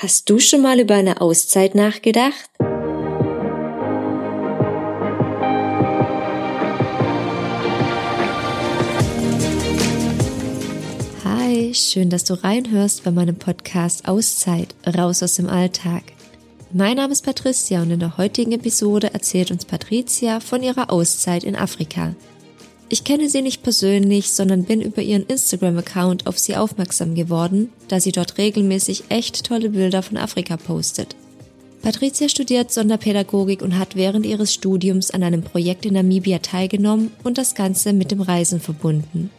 Hast du schon mal über eine Auszeit nachgedacht? Hi, schön, dass du reinhörst bei meinem Podcast Auszeit, raus aus dem Alltag. Mein Name ist Patricia und in der heutigen Episode erzählt uns Patricia von ihrer Auszeit in Afrika. Ich kenne sie nicht persönlich, sondern bin über ihren Instagram-Account auf sie aufmerksam geworden, da sie dort regelmäßig echt tolle Bilder von Afrika postet. Patricia studiert Sonderpädagogik und hat während ihres Studiums an einem Projekt in Namibia teilgenommen und das Ganze mit dem Reisen verbunden.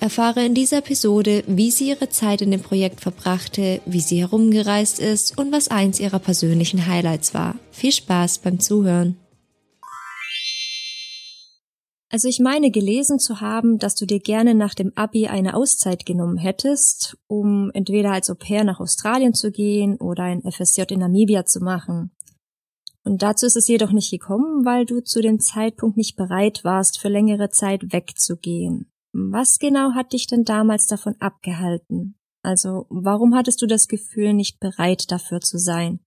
Erfahre in dieser Episode, wie sie ihre Zeit in dem Projekt verbrachte, wie sie herumgereist ist und was eins ihrer persönlichen Highlights war. Viel Spaß beim Zuhören! Also ich meine gelesen zu haben, dass du dir gerne nach dem Abi eine Auszeit genommen hättest, um entweder als Au pair nach Australien zu gehen oder ein FSJ in Namibia zu machen. Und dazu ist es jedoch nicht gekommen, weil du zu dem Zeitpunkt nicht bereit warst, für längere Zeit wegzugehen. Was genau hat dich denn damals davon abgehalten? Also warum hattest du das Gefühl, nicht bereit dafür zu sein?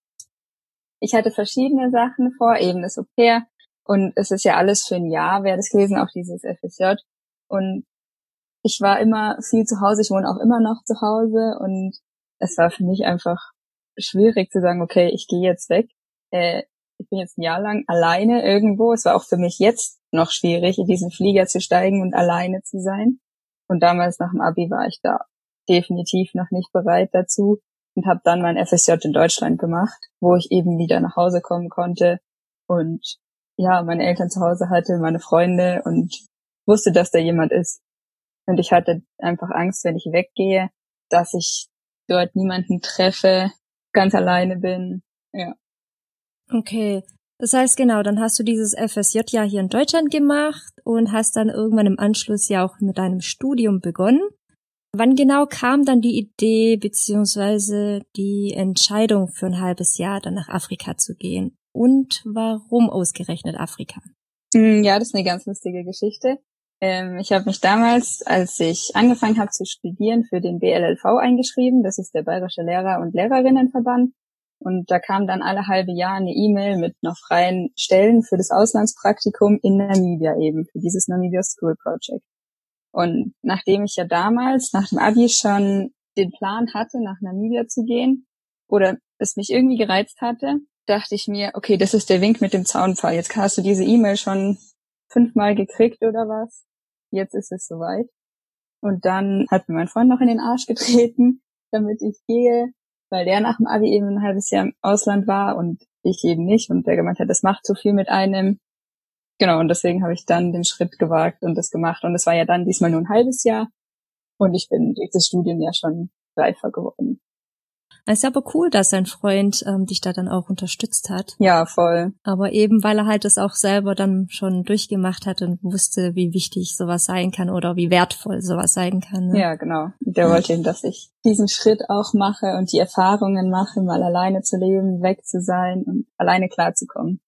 Ich hatte verschiedene Sachen vor, eben das Au pair, und es ist ja alles für ein Jahr, wäre das gewesen, auch dieses FSJ. Und ich war immer viel zu Hause, ich wohne auch immer noch zu Hause und es war für mich einfach schwierig zu sagen, okay, ich gehe jetzt weg. Äh, ich bin jetzt ein Jahr lang alleine irgendwo. Es war auch für mich jetzt noch schwierig, in diesen Flieger zu steigen und alleine zu sein. Und damals nach dem Abi war ich da definitiv noch nicht bereit dazu und habe dann mein FSJ in Deutschland gemacht, wo ich eben wieder nach Hause kommen konnte und ja, meine Eltern zu Hause hatte, meine Freunde und wusste, dass da jemand ist. Und ich hatte einfach Angst, wenn ich weggehe, dass ich dort niemanden treffe, ganz alleine bin. Ja. Okay. Das heißt genau, dann hast du dieses FSJ ja hier in Deutschland gemacht und hast dann irgendwann im Anschluss ja auch mit deinem Studium begonnen. Wann genau kam dann die Idee beziehungsweise die Entscheidung für ein halbes Jahr dann nach Afrika zu gehen? Und warum ausgerechnet Afrika? Mm, ja, das ist eine ganz lustige Geschichte. Ähm, ich habe mich damals, als ich angefangen habe zu studieren, für den BLLV eingeschrieben. Das ist der Bayerische Lehrer- und Lehrerinnenverband. Und da kam dann alle halbe Jahr eine E-Mail mit noch freien Stellen für das Auslandspraktikum in Namibia eben, für dieses Namibia School Project. Und nachdem ich ja damals nach dem Abi schon den Plan hatte, nach Namibia zu gehen, oder es mich irgendwie gereizt hatte, dachte ich mir, okay, das ist der Wink mit dem Zaunfall. Jetzt hast du diese E-Mail schon fünfmal gekriegt oder was. Jetzt ist es soweit. Und dann hat mir mein Freund noch in den Arsch getreten, damit ich gehe, weil der nach dem Abi eben ein halbes Jahr im Ausland war und ich eben nicht. Und der gemeint hat, das macht zu viel mit einem. Genau, und deswegen habe ich dann den Schritt gewagt und das gemacht. Und es war ja dann diesmal nur ein halbes Jahr. Und ich bin durch das Studium ja schon reifer geworden. Es ist aber cool, dass sein Freund ähm, dich da dann auch unterstützt hat. Ja, voll. Aber eben, weil er halt das auch selber dann schon durchgemacht hat und wusste, wie wichtig sowas sein kann oder wie wertvoll sowas sein kann. Ne? Ja, genau. Der wollte eben, dass ich diesen Schritt auch mache und die Erfahrungen mache, mal alleine zu leben, weg zu sein und alleine klarzukommen.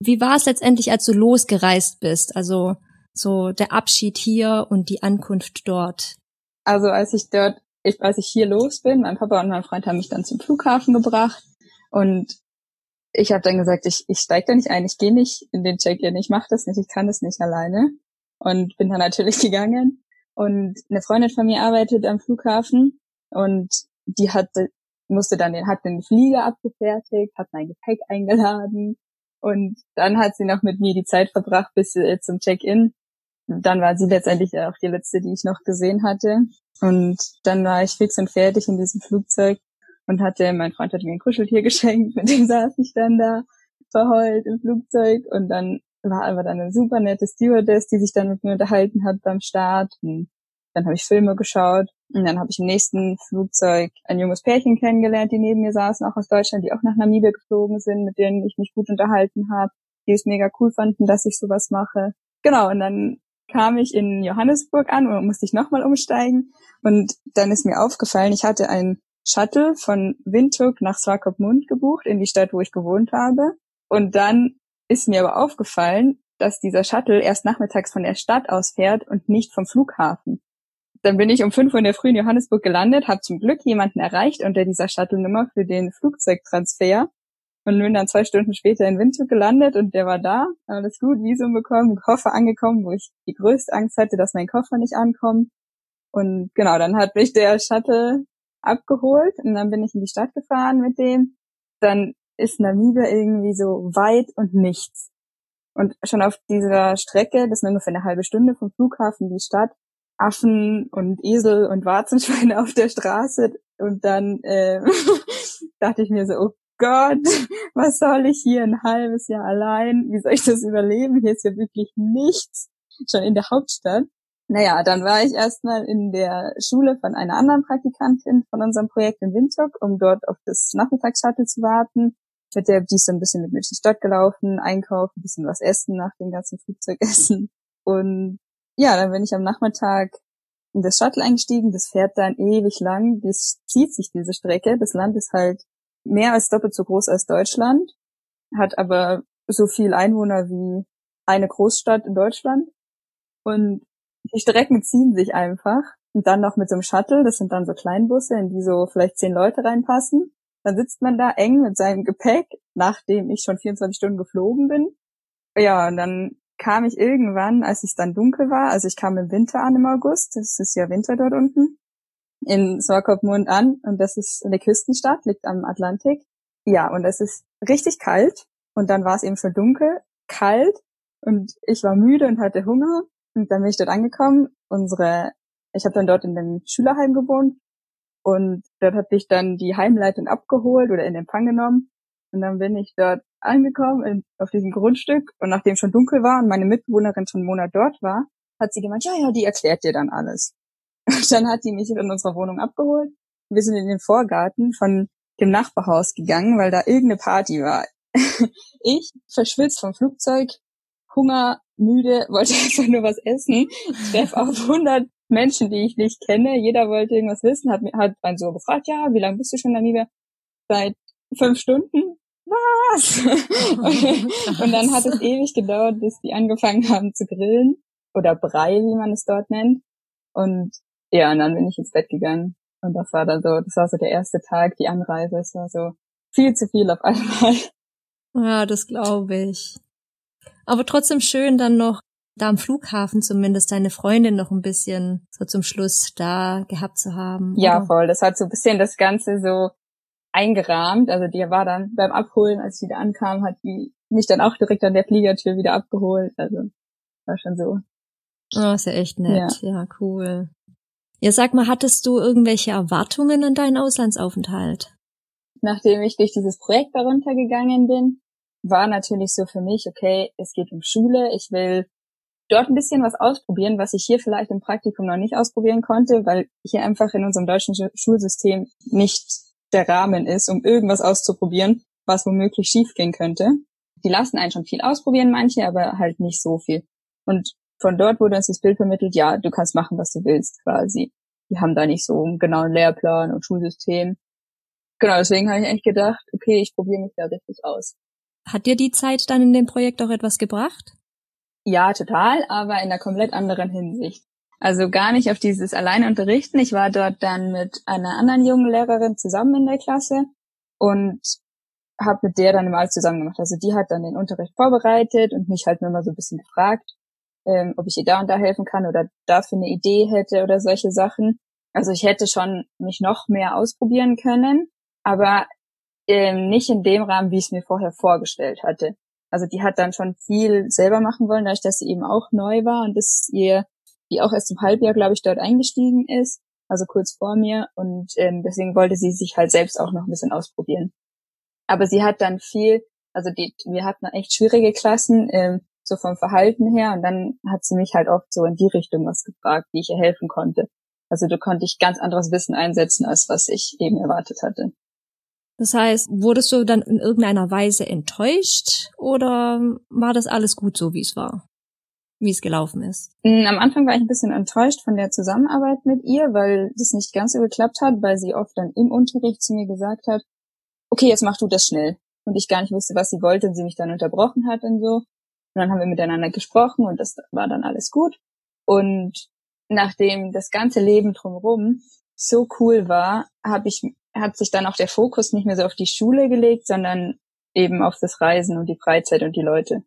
Wie war es letztendlich, als du losgereist bist? Also so der Abschied hier und die Ankunft dort? Also als ich dort ich, als ich hier los bin, mein Papa und mein Freund haben mich dann zum Flughafen gebracht und ich habe dann gesagt, ich, ich steige da nicht ein, ich gehe nicht in den Check-in, ich mache das nicht, ich kann das nicht alleine und bin dann natürlich gegangen und eine Freundin von mir arbeitet am Flughafen und die hatte musste dann den hat den Flieger abgefertigt, hat mein Gepäck eingeladen und dann hat sie noch mit mir die Zeit verbracht bis äh, zum Check-in. Dann war sie letztendlich auch die letzte, die ich noch gesehen hatte. Und dann war ich fix und fertig in diesem Flugzeug und hatte, mein Freund hat mir ein Kuscheltier geschenkt, mit dem saß ich dann da verheult im Flugzeug und dann war aber dann eine super nette Stewardess, die sich dann mit mir unterhalten hat beim Start. Und dann habe ich Filme geschaut und dann habe ich im nächsten Flugzeug ein junges Pärchen kennengelernt, die neben mir saßen, auch aus Deutschland, die auch nach Namibia geflogen sind, mit denen ich mich gut unterhalten habe, die es mega cool fanden, dass ich sowas mache. Genau, und dann kam ich in Johannesburg an und musste ich nochmal umsteigen. Und dann ist mir aufgefallen, ich hatte ein Shuttle von Windhoek nach Swakopmund gebucht, in die Stadt, wo ich gewohnt habe. Und dann ist mir aber aufgefallen, dass dieser Shuttle erst nachmittags von der Stadt aus fährt und nicht vom Flughafen. dann bin ich um 5 Uhr in der Früh in Johannesburg gelandet, habe zum Glück jemanden erreicht unter dieser Shuttle-Nummer für den Flugzeugtransfer und bin dann zwei Stunden später in Windhoek gelandet und der war da, alles gut, Visum bekommen, Koffer angekommen, wo ich die größte Angst hatte, dass mein Koffer nicht ankommt. Und genau, dann hat mich der Shuttle abgeholt und dann bin ich in die Stadt gefahren mit dem. Dann ist Namibia irgendwie so weit und nichts. Und schon auf dieser Strecke, das ist ungefähr eine halbe Stunde vom Flughafen die Stadt, Affen und Esel und Warzenschweine auf der Straße. Und dann äh, dachte ich mir so, oh Gott, was soll ich hier ein halbes Jahr allein? Wie soll ich das überleben? Hier ist ja wirklich nichts. Schon in der Hauptstadt. Naja, dann war ich erstmal in der Schule von einer anderen Praktikantin von unserem Projekt in Windhoek, um dort auf das Nachmittagsshuttle zu warten. Mit der, die ist so ein bisschen mit mir durch die Stadt gelaufen, einkaufen, ein bisschen was essen nach dem ganzen Flugzeugessen. Und ja, dann bin ich am Nachmittag in das Shuttle eingestiegen. Das fährt dann ewig lang. Das zieht sich diese Strecke. Das Land ist halt mehr als doppelt so groß als Deutschland, hat aber so viel Einwohner wie eine Großstadt in Deutschland. Und die Strecken ziehen sich einfach. Und dann noch mit so einem Shuttle, das sind dann so Kleinbusse, in die so vielleicht zehn Leute reinpassen. Dann sitzt man da eng mit seinem Gepäck, nachdem ich schon 24 Stunden geflogen bin. Ja, und dann kam ich irgendwann, als es dann dunkel war, also ich kam im Winter an im August, es ist ja Winter dort unten, in Swakopmund an und das ist eine Küstenstadt, liegt am Atlantik. Ja, und es ist richtig kalt und dann war es eben schon dunkel, kalt und ich war müde und hatte Hunger und dann bin ich dort angekommen. Unsere, ich habe dann dort in dem Schülerheim gewohnt und dort hat mich dann die Heimleitung abgeholt oder in Empfang genommen und dann bin ich dort angekommen in, auf diesem Grundstück und nachdem schon dunkel war und meine Mitbewohnerin schon einen Monat dort war, hat sie gemeint, ja, ja, die erklärt dir dann alles. Und dann hat die mich in unserer Wohnung abgeholt. Wir sind in den Vorgarten von dem Nachbarhaus gegangen, weil da irgendeine Party war. Ich, verschwitzt vom Flugzeug, Hunger, müde, wollte einfach nur was essen. Ich treffe auf 100 Menschen, die ich nicht kenne. Jeder wollte irgendwas wissen, hat, hat einen so gefragt, ja, wie lange bist du schon in Namibia? Seit fünf Stunden. Was? und dann hat es ewig gedauert, bis die angefangen haben zu grillen. Oder Brei, wie man es dort nennt. Und ja, und dann bin ich ins Bett gegangen. Und das war dann so, das war so der erste Tag, die Anreise. Es war so viel zu viel auf einmal. Ja, das glaube ich. Aber trotzdem schön dann noch da am Flughafen zumindest deine Freundin noch ein bisschen so zum Schluss da gehabt zu haben. Ja, oder? voll. Das hat so ein bisschen das Ganze so eingerahmt. Also die war dann beim Abholen, als ich wieder ankam, hat die mich dann auch direkt an der Fliegertür wieder abgeholt. Also war schon so. Oh, ist ja echt nett. Ja, ja cool. Ja, sag mal, hattest du irgendwelche Erwartungen an deinen Auslandsaufenthalt? Nachdem ich durch dieses Projekt darunter gegangen bin, war natürlich so für mich, okay, es geht um Schule, ich will dort ein bisschen was ausprobieren, was ich hier vielleicht im Praktikum noch nicht ausprobieren konnte, weil hier einfach in unserem deutschen Schulsystem nicht der Rahmen ist, um irgendwas auszuprobieren, was womöglich schiefgehen könnte. Die lassen einen schon viel ausprobieren, manche, aber halt nicht so viel. Und von dort wurde uns das Bild vermittelt, ja, du kannst machen, was du willst, quasi. Die haben da nicht so einen genauen Lehrplan und Schulsystem. Genau, deswegen habe ich eigentlich gedacht, okay, ich probiere mich da richtig aus. Hat dir die Zeit dann in dem Projekt auch etwas gebracht? Ja, total, aber in einer komplett anderen Hinsicht. Also gar nicht auf dieses alleine unterrichten. Ich war dort dann mit einer anderen jungen Lehrerin zusammen in der Klasse und habe mit der dann immer alles zusammen gemacht. Also die hat dann den Unterricht vorbereitet und mich halt nur mal so ein bisschen gefragt, ähm, ob ich ihr da und da helfen kann oder dafür eine Idee hätte oder solche Sachen. Also ich hätte schon mich noch mehr ausprobieren können, aber ähm, nicht in dem Rahmen, wie ich es mir vorher vorgestellt hatte. Also die hat dann schon viel selber machen wollen, dadurch, dass sie eben auch neu war und dass ihr, die auch erst im Halbjahr, glaube ich, dort eingestiegen ist, also kurz vor mir und ähm, deswegen wollte sie sich halt selbst auch noch ein bisschen ausprobieren. Aber sie hat dann viel, also die, wir hatten echt schwierige Klassen, ähm, so vom Verhalten her. Und dann hat sie mich halt oft so in die Richtung was gefragt, wie ich ihr helfen konnte. Also da konnte ich ganz anderes Wissen einsetzen, als was ich eben erwartet hatte. Das heißt, wurdest du dann in irgendeiner Weise enttäuscht oder war das alles gut so, wie es war? Wie es gelaufen ist? Mm, am Anfang war ich ein bisschen enttäuscht von der Zusammenarbeit mit ihr, weil das nicht ganz so geklappt hat, weil sie oft dann im Unterricht zu mir gesagt hat, okay, jetzt mach du das schnell. Und ich gar nicht wusste, was sie wollte und sie mich dann unterbrochen hat und so. Und dann haben wir miteinander gesprochen und das war dann alles gut. Und nachdem das ganze Leben drumherum so cool war, habe ich, hat sich dann auch der Fokus nicht mehr so auf die Schule gelegt, sondern eben auf das Reisen und die Freizeit und die Leute.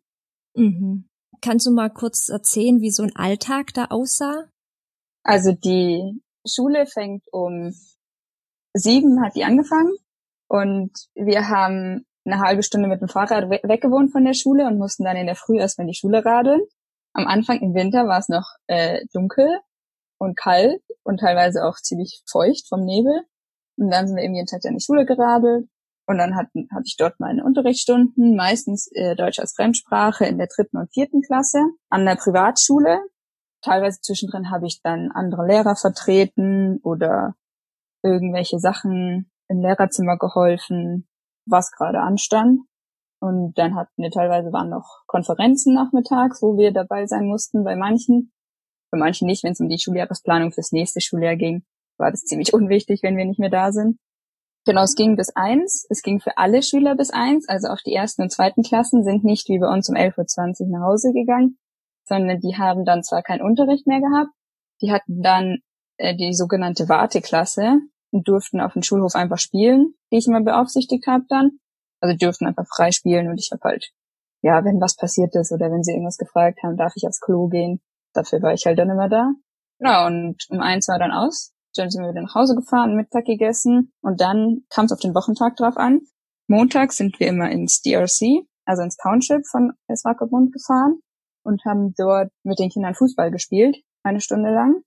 Mhm. Kannst du mal kurz erzählen, wie so ein Alltag da aussah? Also die Schule fängt um sieben hat die angefangen und wir haben eine halbe Stunde mit dem Fahrrad we weggewohnt von der Schule und mussten dann in der Früh erstmal in die Schule radeln. Am Anfang im Winter war es noch äh, dunkel und kalt und teilweise auch ziemlich feucht vom Nebel. Und dann sind wir eben jeden Tag in die Schule geradelt. Und dann hatten, hatte ich dort meine Unterrichtsstunden, meistens äh, Deutsch als Fremdsprache in der dritten und vierten Klasse an der Privatschule. Teilweise zwischendrin habe ich dann andere Lehrer vertreten oder irgendwelche Sachen im Lehrerzimmer geholfen, was gerade anstand. Und dann hatten wir teilweise waren noch Konferenzen nachmittags, wo wir dabei sein mussten bei manchen. Bei manchen nicht, wenn es um die Schuljahresplanung fürs nächste Schuljahr ging, war das ziemlich unwichtig, wenn wir nicht mehr da sind. Genau, es ging bis eins. Es ging für alle Schüler bis eins. Also auch die ersten und zweiten Klassen sind nicht wie bei uns um 11.20 Uhr nach Hause gegangen, sondern die haben dann zwar keinen Unterricht mehr gehabt, die hatten dann äh, die sogenannte Warteklasse und durften auf dem Schulhof einfach spielen, die ich immer beaufsichtigt habe dann. Also dürften einfach frei spielen und ich habe halt, ja, wenn was passiert ist oder wenn sie irgendwas gefragt haben, darf ich aufs Klo gehen. Dafür war ich halt dann immer da. Genau, und um eins war dann aus. Dann sind wir wieder nach Hause gefahren, Mittag gegessen und dann kam es auf den Wochentag drauf an. Montag sind wir immer ins DRC, also ins Township von Eswakobund gefahren und haben dort mit den Kindern Fußball gespielt, eine Stunde lang.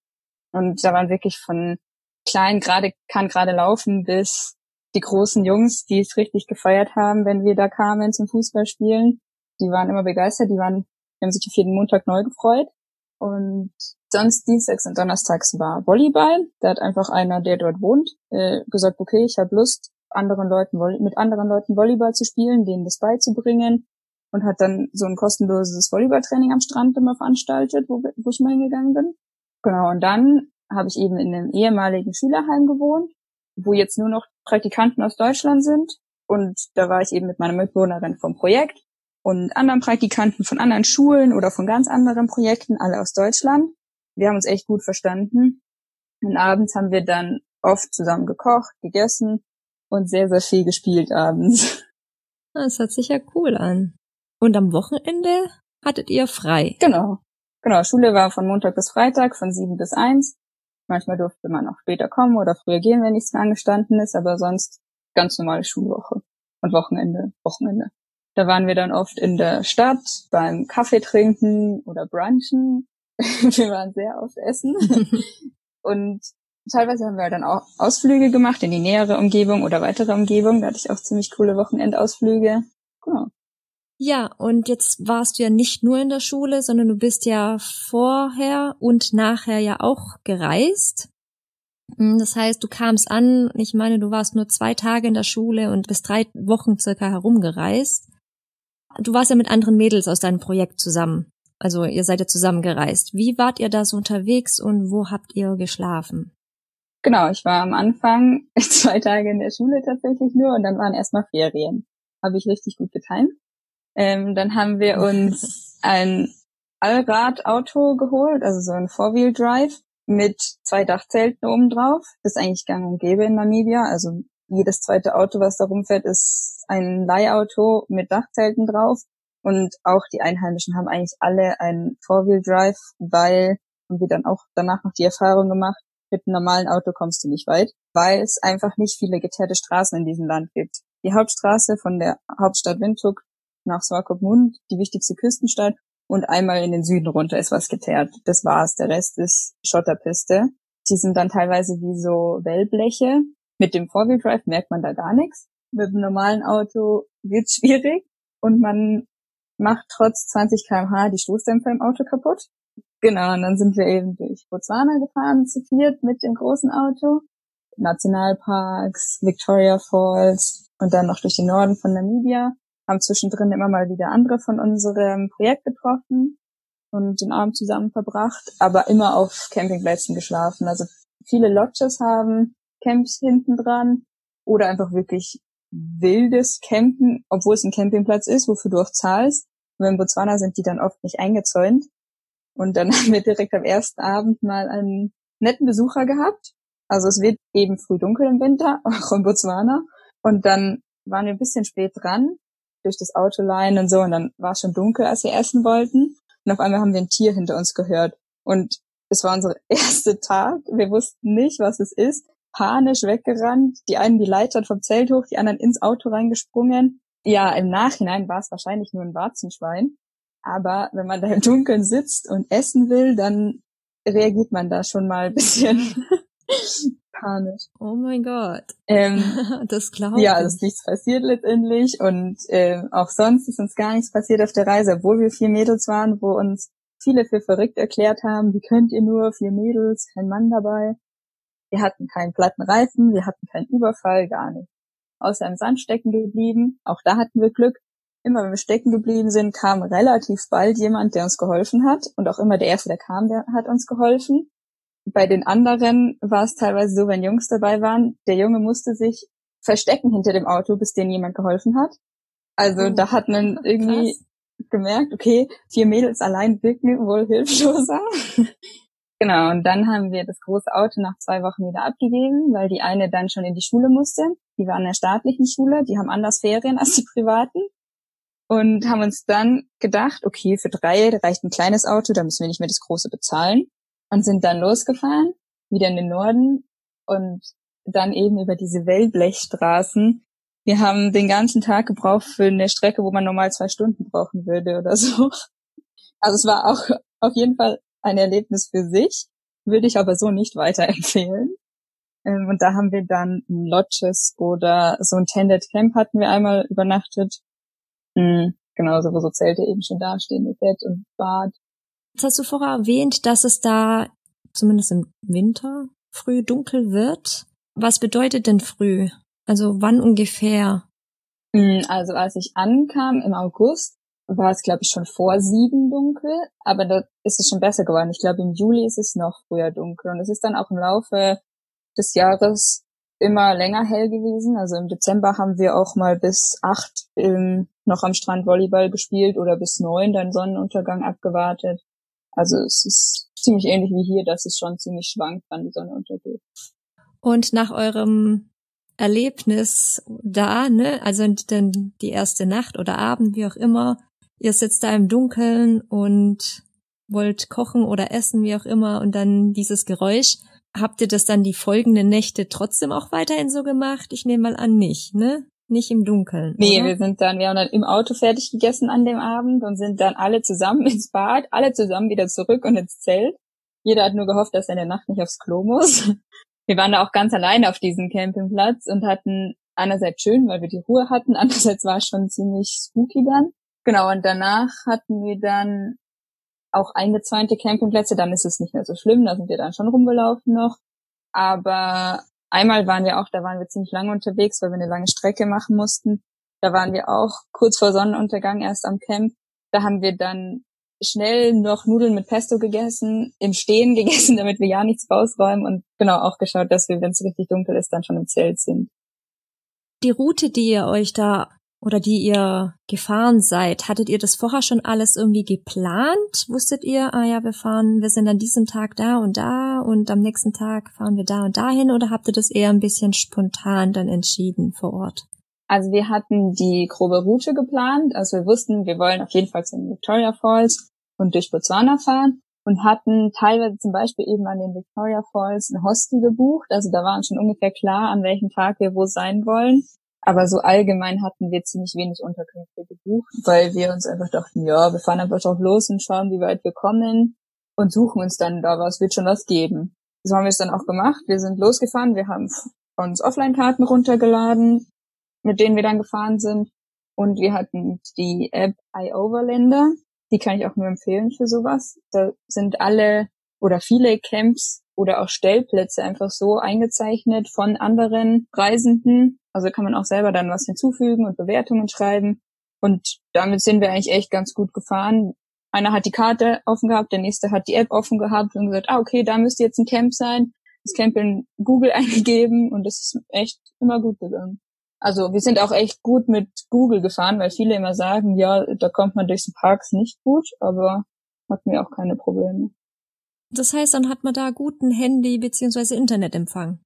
Und da waren wirklich von klein gerade kann gerade laufen bis die großen Jungs, die es richtig gefeiert haben, wenn wir da kamen zum Fußballspielen. Die waren immer begeistert, die waren, die haben sich auf jeden Montag neu gefreut. Und sonst Dienstags und Donnerstags war Volleyball. Da hat einfach einer, der dort wohnt, äh, gesagt, okay, ich habe Lust, anderen Leuten mit anderen Leuten Volleyball zu spielen, denen das beizubringen und hat dann so ein kostenloses Volleyballtraining am Strand immer veranstaltet, wo, wo ich mal hingegangen bin. Genau, und dann habe ich eben in einem ehemaligen Schülerheim gewohnt, wo jetzt nur noch Praktikanten aus Deutschland sind. Und da war ich eben mit meiner Mitbewohnerin vom Projekt und anderen Praktikanten von anderen Schulen oder von ganz anderen Projekten, alle aus Deutschland. Wir haben uns echt gut verstanden. Und abends haben wir dann oft zusammen gekocht, gegessen und sehr, sehr viel gespielt abends. Das hört sich ja cool an. Und am Wochenende hattet ihr frei? Genau. Genau, Schule war von Montag bis Freitag von sieben bis eins. Manchmal durfte man auch später kommen oder früher gehen, wenn nichts mehr angestanden ist, aber sonst ganz normale Schulwoche und Wochenende, Wochenende. Da waren wir dann oft in der Stadt beim Kaffee trinken oder brunchen. wir waren sehr oft essen. und teilweise haben wir dann auch Ausflüge gemacht in die nähere Umgebung oder weitere Umgebung. Da hatte ich auch ziemlich coole Wochenendausflüge. Genau. Ja, und jetzt warst du ja nicht nur in der Schule, sondern du bist ja vorher und nachher ja auch gereist. Hm, das heißt, du kamst an, ich meine, du warst nur zwei Tage in der Schule und bist drei Wochen circa herumgereist. Du warst ja mit anderen Mädels aus deinem Projekt zusammen. Also ihr seid ja zusammen gereist. Wie wart ihr da so unterwegs und wo habt ihr geschlafen? Genau, ich war am Anfang zwei Tage in der Schule tatsächlich nur und dann waren erstmal Ferien. Habe ich richtig gut getimt. Ähm, dann haben wir uns ein Allradauto geholt, also so ein Four-Wheel-Drive mit zwei Dachzelten oben drauf. Das ist eigentlich gang und gäbe in Namibia. Also jedes zweite Auto, was da rumfährt, ist ein Leihauto mit Dachzelten drauf. Und auch die Einheimischen haben eigentlich alle ein Four-Wheel-Drive, weil, haben wir dann auch danach noch die Erfahrung gemacht, mit einem normalen Auto kommst du nicht weit, weil es einfach nicht viele geteerte Straßen in diesem Land gibt. Die Hauptstraße von der Hauptstadt Windhoek nach Swakopmund, die wichtigste Küstenstadt, und einmal in den Süden runter ist was geteert. Das war's. Der Rest ist Schotterpiste. Die sind dann teilweise wie so Wellbleche. Mit dem Four-Wheel Drive merkt man da gar nichts. Mit dem normalen Auto wird's schwierig und man macht trotz 20 kmh die Stoßdämpfer im Auto kaputt. Genau, und dann sind wir eben durch Botswana gefahren, zu viert mit dem großen Auto. Nationalparks, Victoria Falls und dann noch durch den Norden von Namibia haben zwischendrin immer mal wieder andere von unserem Projekt getroffen und den Abend zusammen verbracht, aber immer auf Campingplätzen geschlafen. Also viele Lodges haben Camps hinten dran oder einfach wirklich wildes Campen, obwohl es ein Campingplatz ist, wofür du auch zahlst. Und in Botswana sind die dann oft nicht eingezäunt. Und dann haben wir direkt am ersten Abend mal einen netten Besucher gehabt. Also es wird eben früh dunkel im Winter, auch in Botswana. Und dann waren wir ein bisschen spät dran durch das Autolein und so. Und dann war es schon dunkel, als wir essen wollten. Und auf einmal haben wir ein Tier hinter uns gehört. Und es war unser erster Tag. Wir wussten nicht, was es ist. Panisch weggerannt. Die einen die Leiter vom Zelt hoch, die anderen ins Auto reingesprungen. Ja, im Nachhinein war es wahrscheinlich nur ein Warzenschwein. Aber wenn man da im Dunkeln sitzt und essen will, dann reagiert man da schon mal ein bisschen panisch. Oh mein Gott. Ähm, das glaube ja, es ist nichts passiert letztendlich und äh, auch sonst ist uns gar nichts passiert auf der Reise, obwohl wir vier Mädels waren, wo uns viele für verrückt erklärt haben, wie könnt ihr nur, vier Mädels, kein Mann dabei. Wir hatten keinen platten Reifen, wir hatten keinen Überfall, gar nicht. Außer im Sand stecken geblieben, auch da hatten wir Glück. Immer wenn wir stecken geblieben sind, kam relativ bald jemand, der uns geholfen hat. Und auch immer der Erste, der kam, der hat uns geholfen. Bei den anderen war es teilweise so, wenn Jungs dabei waren, der Junge musste sich verstecken hinter dem Auto, bis denen jemand geholfen hat. Also oh, da hat man irgendwie krass. gemerkt, okay, vier Mädels allein wirken wohl hilfloser. genau, und dann haben wir das große Auto nach zwei Wochen wieder abgegeben, weil die eine dann schon in die Schule musste. Die war in der staatlichen Schule, die haben anders Ferien als die privaten. Und haben uns dann gedacht, okay, für drei reicht ein kleines Auto, da müssen wir nicht mehr das große bezahlen und sind dann losgefahren, wieder in den Norden und dann eben über diese Wellblechstraßen. Wir haben den ganzen Tag gebraucht für eine Strecke, wo man normal zwei Stunden brauchen würde oder so. Also es war auch auf jeden Fall ein Erlebnis für sich, würde ich aber so nicht weiterempfehlen. Ähm, und da haben wir dann Lodges oder so ein Tended Camp hatten wir einmal übernachtet. Mhm, genau, so wo so Zelte eben schon dastehen mit Bett und Bad. Jetzt hast du vorher erwähnt, dass es da zumindest im Winter früh dunkel wird. Was bedeutet denn früh? Also wann ungefähr? Hm, also als ich ankam im August, war es, glaube ich, schon vor sieben dunkel, aber da ist es schon besser geworden. Ich glaube, im Juli ist es noch früher dunkel und es ist dann auch im Laufe des Jahres immer länger hell gewesen. Also im Dezember haben wir auch mal bis acht ähm, noch am Strand Volleyball gespielt oder bis neun dann Sonnenuntergang abgewartet. Also es ist ziemlich ähnlich wie hier, dass es schon ziemlich schwankt, wann die Sonne untergeht. Und nach eurem Erlebnis da, ne, also dann die erste Nacht oder Abend, wie auch immer, ihr sitzt da im Dunkeln und wollt kochen oder essen, wie auch immer, und dann dieses Geräusch. Habt ihr das dann die folgenden Nächte trotzdem auch weiterhin so gemacht? Ich nehme mal an, nicht, ne? Nicht im Dunkeln. Nee, oder? wir sind dann, wir haben dann im Auto fertig gegessen an dem Abend und sind dann alle zusammen ins Bad, alle zusammen wieder zurück und ins Zelt. Jeder hat nur gehofft, dass er in der Nacht nicht aufs Klo muss. Wir waren da auch ganz alleine auf diesem Campingplatz und hatten einerseits schön, weil wir die Ruhe hatten, andererseits war es schon ziemlich spooky dann. Genau, und danach hatten wir dann auch eingezäunte Campingplätze, dann ist es nicht mehr so schlimm, da sind wir dann schon rumgelaufen noch. Aber Einmal waren wir auch, da waren wir ziemlich lange unterwegs, weil wir eine lange Strecke machen mussten. Da waren wir auch kurz vor Sonnenuntergang erst am Camp. Da haben wir dann schnell noch Nudeln mit Pesto gegessen, im Stehen gegessen, damit wir ja nichts rausräumen und genau auch geschaut, dass wir, wenn es richtig dunkel ist, dann schon im Zelt sind. Die Route, die ihr euch da oder die ihr gefahren seid, hattet ihr das vorher schon alles irgendwie geplant? Wusstet ihr, ah ja, wir fahren, wir sind an diesem Tag da und da und am nächsten Tag fahren wir da und dahin oder habt ihr das eher ein bisschen spontan dann entschieden vor Ort? Also wir hatten die grobe Route geplant, also wir wussten, wir wollen auf jeden Fall zu den Victoria Falls und durch Botswana fahren und hatten teilweise zum Beispiel eben an den Victoria Falls ein Hostel gebucht. Also da war uns schon ungefähr klar, an welchem Tag wir wo sein wollen. Aber so allgemein hatten wir ziemlich wenig Unterkünfte gebucht, weil wir uns einfach dachten, ja, wir fahren einfach drauf los und schauen, wie weit wir kommen und suchen uns dann da was, wird schon was geben. So haben wir es dann auch gemacht. Wir sind losgefahren, wir haben uns Offline-Karten runtergeladen, mit denen wir dann gefahren sind. Und wir hatten die App iOverlander. Die kann ich auch nur empfehlen für sowas. Da sind alle oder viele Camps oder auch Stellplätze einfach so eingezeichnet von anderen Reisenden. Also kann man auch selber dann was hinzufügen und Bewertungen schreiben. Und damit sind wir eigentlich echt ganz gut gefahren. Einer hat die Karte offen gehabt, der nächste hat die App offen gehabt und gesagt, ah, okay, da müsste jetzt ein Camp sein. Das Camp in Google eingegeben und das ist echt immer gut gegangen. Also wir sind auch echt gut mit Google gefahren, weil viele immer sagen, ja, da kommt man durch die Parks nicht gut, aber hatten wir auch keine Probleme. Das heißt, dann hat man da guten Handy- bzw. Internetempfang.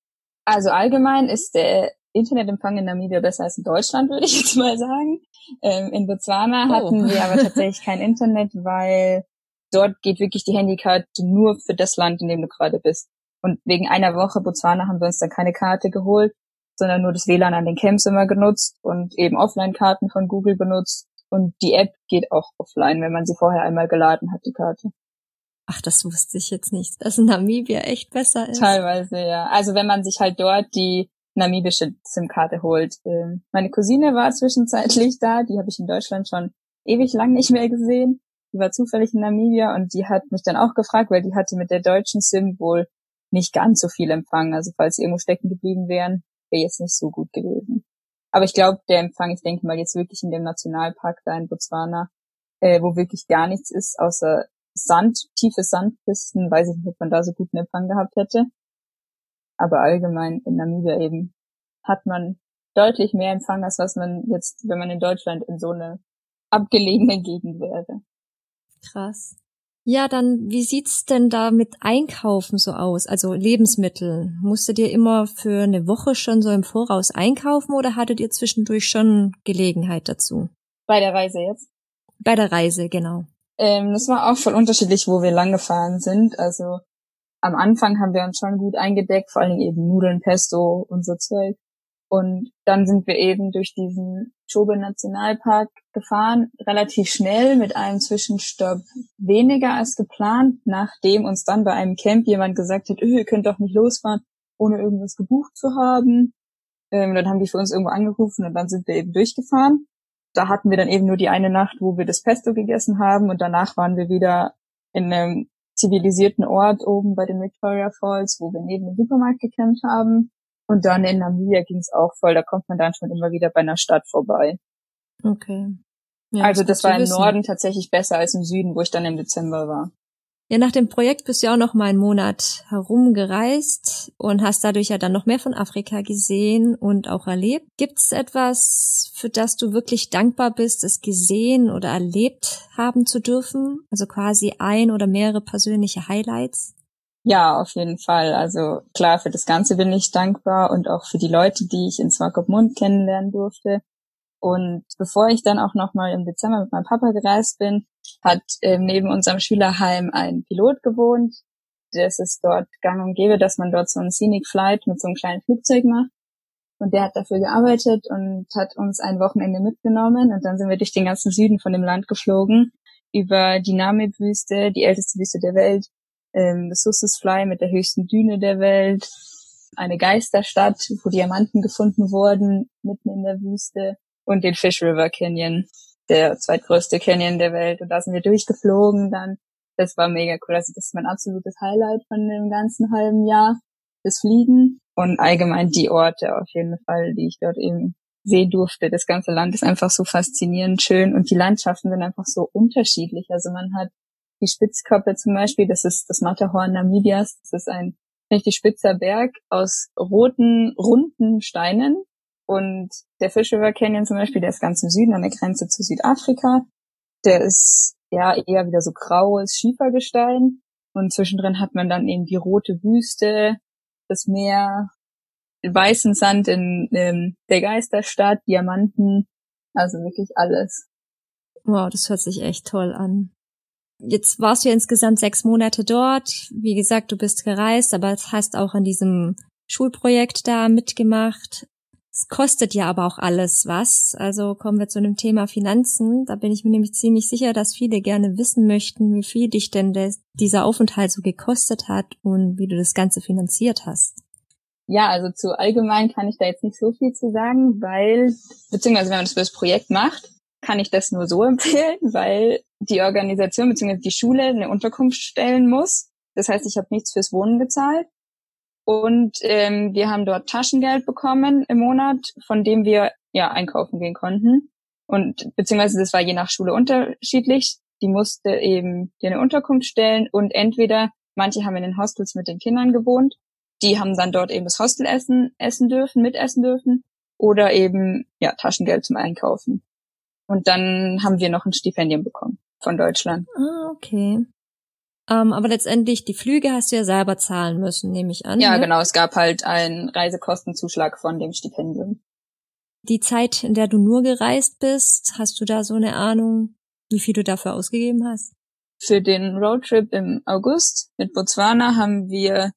Also allgemein ist der Internetempfang in Namibia besser als in Deutschland, würde ich jetzt mal sagen. Ähm, in Botswana oh. hatten wir aber tatsächlich kein Internet, weil dort geht wirklich die Handykarte nur für das Land, in dem du gerade bist. Und wegen einer Woche Botswana haben wir uns dann keine Karte geholt, sondern nur das WLAN an den Camps immer genutzt und eben Offline-Karten von Google benutzt. Und die App geht auch offline, wenn man sie vorher einmal geladen hat, die Karte. Ach, das wusste ich jetzt nicht, dass Namibia echt besser ist. Teilweise, ja. Also wenn man sich halt dort die namibische SIM-Karte holt. Ähm, meine Cousine war zwischenzeitlich da, die habe ich in Deutschland schon ewig lang nicht mehr gesehen. Die war zufällig in Namibia und die hat mich dann auch gefragt, weil die hatte mit der deutschen SIM wohl nicht ganz so viel Empfang. Also falls sie irgendwo stecken geblieben wären, wäre jetzt nicht so gut gewesen. Aber ich glaube, der Empfang, ich denke mal jetzt wirklich in dem Nationalpark da in Botswana, äh, wo wirklich gar nichts ist, außer Sand, tiefe Sandpisten, weiß ich nicht, ob man da so guten Empfang gehabt hätte. Aber allgemein in Namibia eben hat man deutlich mehr Empfang, als was man jetzt, wenn man in Deutschland in so eine abgelegene Gegend wäre. Krass. Ja, dann, wie sieht's denn da mit Einkaufen so aus? Also Lebensmittel. Musstet ihr immer für eine Woche schon so im Voraus einkaufen oder hattet ihr zwischendurch schon Gelegenheit dazu? Bei der Reise jetzt? Bei der Reise, genau. Ähm, das war auch voll unterschiedlich, wo wir lang gefahren sind. Also am Anfang haben wir uns schon gut eingedeckt, vor allen Dingen eben Nudeln, Pesto und so Zeug. Und dann sind wir eben durch diesen Chobe Nationalpark gefahren, relativ schnell mit einem Zwischenstopp weniger als geplant, nachdem uns dann bei einem Camp jemand gesagt hat, öh, ihr könnt doch nicht losfahren, ohne irgendwas gebucht zu haben. Ähm, dann haben die für uns irgendwo angerufen und dann sind wir eben durchgefahren. Da hatten wir dann eben nur die eine Nacht, wo wir das Pesto gegessen haben und danach waren wir wieder in einem zivilisierten Ort oben bei den Victoria Falls, wo wir neben dem Supermarkt gecampt haben und dann in Namibia ging es auch voll, da kommt man dann schon immer wieder bei einer Stadt vorbei. Okay. Ja, also das, das war im wissen. Norden tatsächlich besser als im Süden, wo ich dann im Dezember war. Ja, nach dem Projekt bist du ja auch noch mal einen Monat herumgereist und hast dadurch ja dann noch mehr von Afrika gesehen und auch erlebt. Gibt es etwas, für das du wirklich dankbar bist, es gesehen oder erlebt haben zu dürfen? Also quasi ein oder mehrere persönliche Highlights? Ja, auf jeden Fall. Also klar, für das Ganze bin ich dankbar und auch für die Leute, die ich in Swakopmund kennenlernen durfte. Und bevor ich dann auch nochmal im Dezember mit meinem Papa gereist bin, hat äh, neben unserem Schülerheim ein Pilot gewohnt. Das ist dort gang und gäbe, dass man dort so einen Scenic Flight mit so einem kleinen Flugzeug macht. Und der hat dafür gearbeitet und hat uns ein Wochenende mitgenommen. Und dann sind wir durch den ganzen Süden von dem Land geflogen, über die Namib-Wüste, die älteste Wüste der Welt, ähm, das Sussus Fly mit der höchsten Düne der Welt, eine Geisterstadt, wo Diamanten gefunden wurden, mitten in der Wüste und den Fish River Canyon, der zweitgrößte Canyon der Welt. Und da sind wir durchgeflogen dann. Das war mega cool. Also das ist mein absolutes Highlight von dem ganzen halben Jahr, das Fliegen und allgemein die Orte auf jeden Fall, die ich dort eben sehen durfte. Das ganze Land ist einfach so faszinierend schön und die Landschaften sind einfach so unterschiedlich. Also man hat die Spitzkoppe zum Beispiel, das ist das Matterhorn Namibias. Das ist ein richtig spitzer Berg aus roten, runden Steinen. Und der Fish River Canyon zum Beispiel, der ist ganz im Süden an der Grenze zu Südafrika. Der ist ja eher wieder so graues Schiefergestein. Und zwischendrin hat man dann eben die rote Wüste, das Meer, weißen Sand in, in der Geisterstadt, Diamanten, also wirklich alles. Wow, das hört sich echt toll an. Jetzt warst du ja insgesamt sechs Monate dort. Wie gesagt, du bist gereist, aber hast auch an diesem Schulprojekt da mitgemacht. Es kostet ja aber auch alles was. Also kommen wir zu dem Thema Finanzen. Da bin ich mir nämlich ziemlich sicher, dass viele gerne wissen möchten, wie viel dich denn des, dieser Aufenthalt so gekostet hat und wie du das Ganze finanziert hast. Ja, also zu allgemein kann ich da jetzt nicht so viel zu sagen, weil, beziehungsweise wenn man das für das Projekt macht, kann ich das nur so empfehlen, weil die Organisation bzw. die Schule eine Unterkunft stellen muss. Das heißt, ich habe nichts fürs Wohnen gezahlt. Und ähm, wir haben dort Taschengeld bekommen im Monat, von dem wir ja einkaufen gehen konnten. Und beziehungsweise das war je nach Schule unterschiedlich. Die musste eben dir eine Unterkunft stellen und entweder, manche haben in den Hostels mit den Kindern gewohnt, die haben dann dort eben das Hostelessen essen dürfen, mitessen dürfen, oder eben ja Taschengeld zum Einkaufen. Und dann haben wir noch ein Stipendium bekommen von Deutschland. Ah, okay. Ähm, aber letztendlich, die Flüge hast du ja selber zahlen müssen, nehme ich an. Ja, ne? genau. Es gab halt einen Reisekostenzuschlag von dem Stipendium. Die Zeit, in der du nur gereist bist, hast du da so eine Ahnung, wie viel du dafür ausgegeben hast? Für den Roadtrip im August mit Botswana haben wir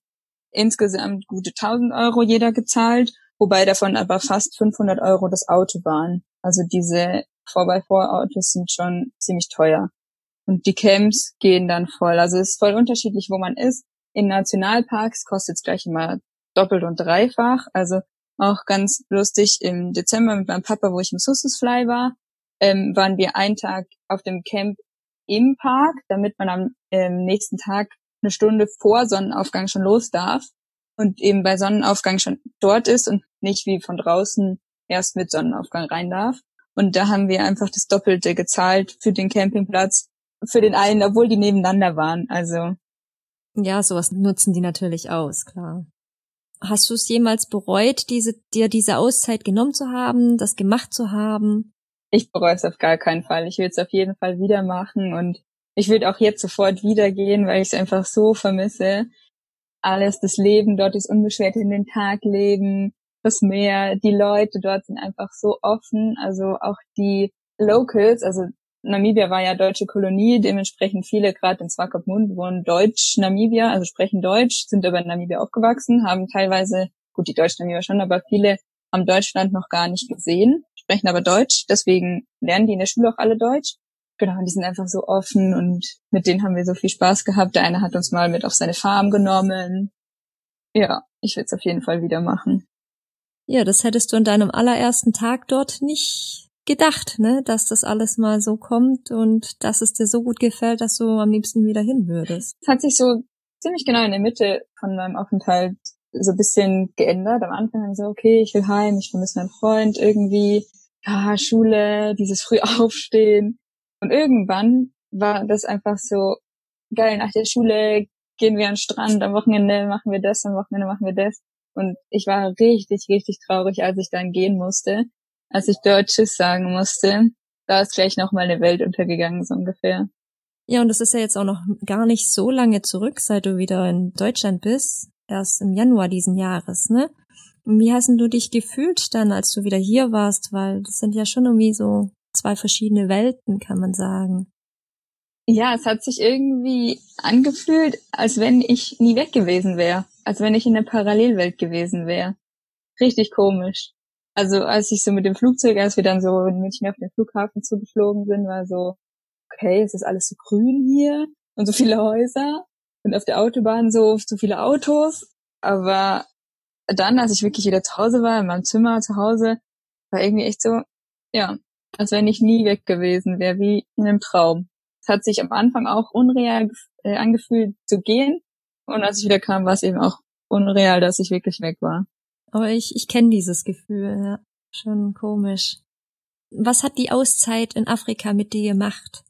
insgesamt gute 1000 Euro jeder gezahlt, wobei davon aber fast 500 Euro das Auto waren. Also diese 4x4-Autos sind schon ziemlich teuer. Und die Camps gehen dann voll. Also es ist voll unterschiedlich, wo man ist. In Nationalparks kostet es gleich immer doppelt und dreifach. Also auch ganz lustig im Dezember mit meinem Papa, wo ich im Sussusfly war, ähm, waren wir einen Tag auf dem Camp im Park, damit man am ähm, nächsten Tag eine Stunde vor Sonnenaufgang schon los darf und eben bei Sonnenaufgang schon dort ist und nicht wie von draußen erst mit Sonnenaufgang rein darf. Und da haben wir einfach das Doppelte gezahlt für den Campingplatz, für den einen, obwohl die nebeneinander waren. Also. Ja, sowas nutzen die natürlich aus, klar. Hast du es jemals bereut, diese, dir diese Auszeit genommen zu haben, das gemacht zu haben? Ich bereue es auf gar keinen Fall. Ich will es auf jeden Fall wieder machen und ich würde auch jetzt sofort wieder gehen, weil ich es einfach so vermisse. Alles, das Leben dort ist unbeschwert in den Tag leben, das Meer, die Leute dort sind einfach so offen. Also auch die Locals, also Namibia war ja deutsche Kolonie, dementsprechend viele gerade in Swakopmund wohnen Deutsch Namibia, also sprechen Deutsch, sind aber in Namibia aufgewachsen, haben teilweise, gut, die Deutsch Namibia schon, aber viele haben Deutschland noch gar nicht gesehen, sprechen aber Deutsch, deswegen lernen die in der Schule auch alle Deutsch. Genau, und die sind einfach so offen und mit denen haben wir so viel Spaß gehabt. Der eine hat uns mal mit auf seine Farm genommen. Ja, ich will es auf jeden Fall wieder machen. Ja, das hättest du in deinem allerersten Tag dort nicht gedacht, ne, dass das alles mal so kommt und dass es dir so gut gefällt, dass du am liebsten wieder hin würdest. Es hat sich so ziemlich genau in der Mitte von meinem Aufenthalt so ein bisschen geändert. Am Anfang so, okay, ich will heim, ich vermisse meinen Freund irgendwie, ja, Schule, dieses früh aufstehen. Und irgendwann war das einfach so geil, nach der Schule gehen wir an den Strand, am Wochenende machen wir das, am Wochenende machen wir das. Und ich war richtig, richtig traurig, als ich dann gehen musste, als ich dort Tschüss sagen musste. Da ist gleich nochmal eine Welt untergegangen, so ungefähr. Ja, und das ist ja jetzt auch noch gar nicht so lange zurück, seit du wieder in Deutschland bist. Erst im Januar diesen Jahres, ne? Wie hast du dich gefühlt dann, als du wieder hier warst? Weil das sind ja schon irgendwie so zwei verschiedene Welten, kann man sagen. Ja, es hat sich irgendwie angefühlt, als wenn ich nie weg gewesen wäre, als wenn ich in der Parallelwelt gewesen wäre. Richtig komisch. Also als ich so mit dem Flugzeug, als wir dann so in München auf den Flughafen zugeflogen sind, war so, okay, es ist alles so grün hier und so viele Häuser und auf der Autobahn so, so viele Autos. Aber dann, als ich wirklich wieder zu Hause war, in meinem Zimmer zu Hause, war irgendwie echt so, ja, als wenn ich nie weg gewesen wäre, wie in einem Traum. Es hat sich am Anfang auch unreal äh, angefühlt zu gehen. Und als ich wieder kam, war es eben auch unreal, dass ich wirklich weg war. Aber ich, ich kenne dieses Gefühl, ja. Schon komisch. Was hat die Auszeit in Afrika mit dir gemacht?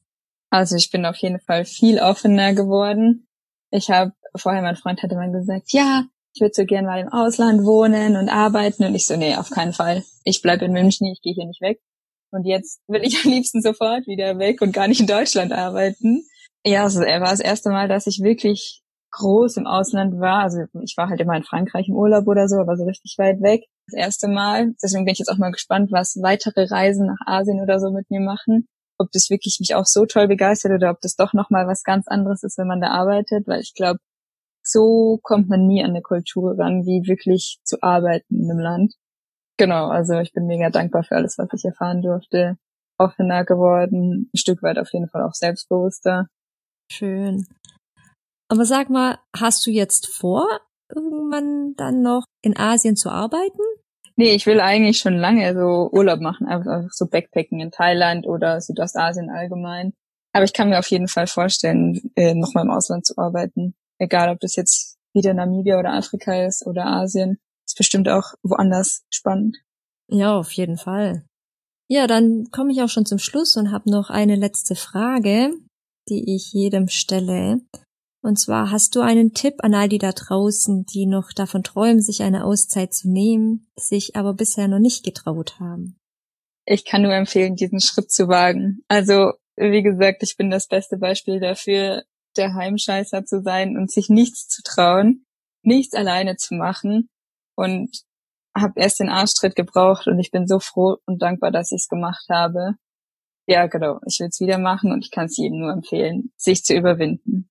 Also ich bin auf jeden Fall viel offener geworden. Ich habe vorher mein Freund hatte mal gesagt, ja, ich würde so gern mal im Ausland wohnen und arbeiten und ich so, nee, auf keinen Fall. Ich bleib in München, ich gehe hier nicht weg. Und jetzt will ich am liebsten sofort wieder weg und gar nicht in Deutschland arbeiten. Ja, also er war das erste Mal, dass ich wirklich groß im Ausland war. Also ich war halt immer in Frankreich im Urlaub oder so, aber so richtig weit weg. Das erste Mal. Deswegen bin ich jetzt auch mal gespannt, was weitere Reisen nach Asien oder so mit mir machen. Ob das wirklich mich auch so toll begeistert oder ob das doch nochmal was ganz anderes ist, wenn man da arbeitet. Weil ich glaube, so kommt man nie an eine Kultur ran, wie wirklich zu arbeiten in einem Land. Genau, also ich bin mega dankbar für alles, was ich erfahren durfte. Offener geworden, ein Stück weit auf jeden Fall auch selbstbewusster. Schön. Aber sag mal, hast du jetzt vor, irgendwann dann noch in Asien zu arbeiten? Nee, ich will eigentlich schon lange so Urlaub machen, einfach so Backpacken in Thailand oder Südostasien allgemein. Aber ich kann mir auf jeden Fall vorstellen, äh, nochmal im Ausland zu arbeiten. Egal, ob das jetzt wieder Namibia oder Afrika ist oder Asien. Ist bestimmt auch woanders spannend. Ja, auf jeden Fall. Ja, dann komme ich auch schon zum Schluss und habe noch eine letzte Frage, die ich jedem stelle. Und zwar hast du einen Tipp an all die da draußen, die noch davon träumen, sich eine Auszeit zu nehmen, sich aber bisher noch nicht getraut haben? Ich kann nur empfehlen, diesen Schritt zu wagen. Also, wie gesagt, ich bin das beste Beispiel dafür. der Heimscheißer zu sein und sich nichts zu trauen, nichts alleine zu machen und habe erst den Arschtritt gebraucht und ich bin so froh und dankbar, dass ich es gemacht habe. Ja, genau. Ich will es wieder machen und ich kann es jedem nur empfehlen, sich zu überwinden.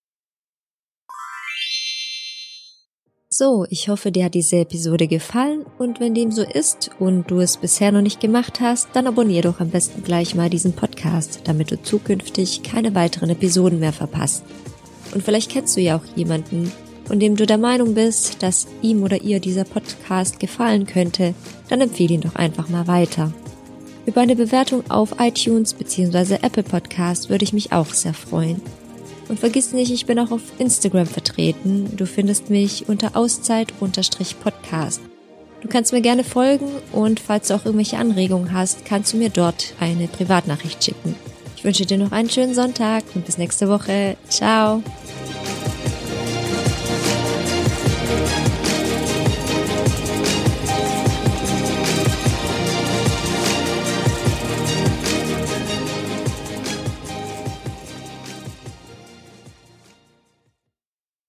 So, ich hoffe, dir hat diese Episode gefallen und wenn dem so ist und du es bisher noch nicht gemacht hast, dann abonnier doch am besten gleich mal diesen Podcast, damit du zukünftig keine weiteren Episoden mehr verpasst. Und vielleicht kennst du ja auch jemanden, von dem du der Meinung bist, dass ihm oder ihr dieser Podcast gefallen könnte, dann empfehle ihn doch einfach mal weiter. Über eine Bewertung auf iTunes bzw. Apple Podcast würde ich mich auch sehr freuen. Und vergiss nicht, ich bin auch auf Instagram vertreten. Du findest mich unter Auszeit-Podcast. Du kannst mir gerne folgen und falls du auch irgendwelche Anregungen hast, kannst du mir dort eine Privatnachricht schicken. Ich wünsche dir noch einen schönen Sonntag und bis nächste Woche. Ciao.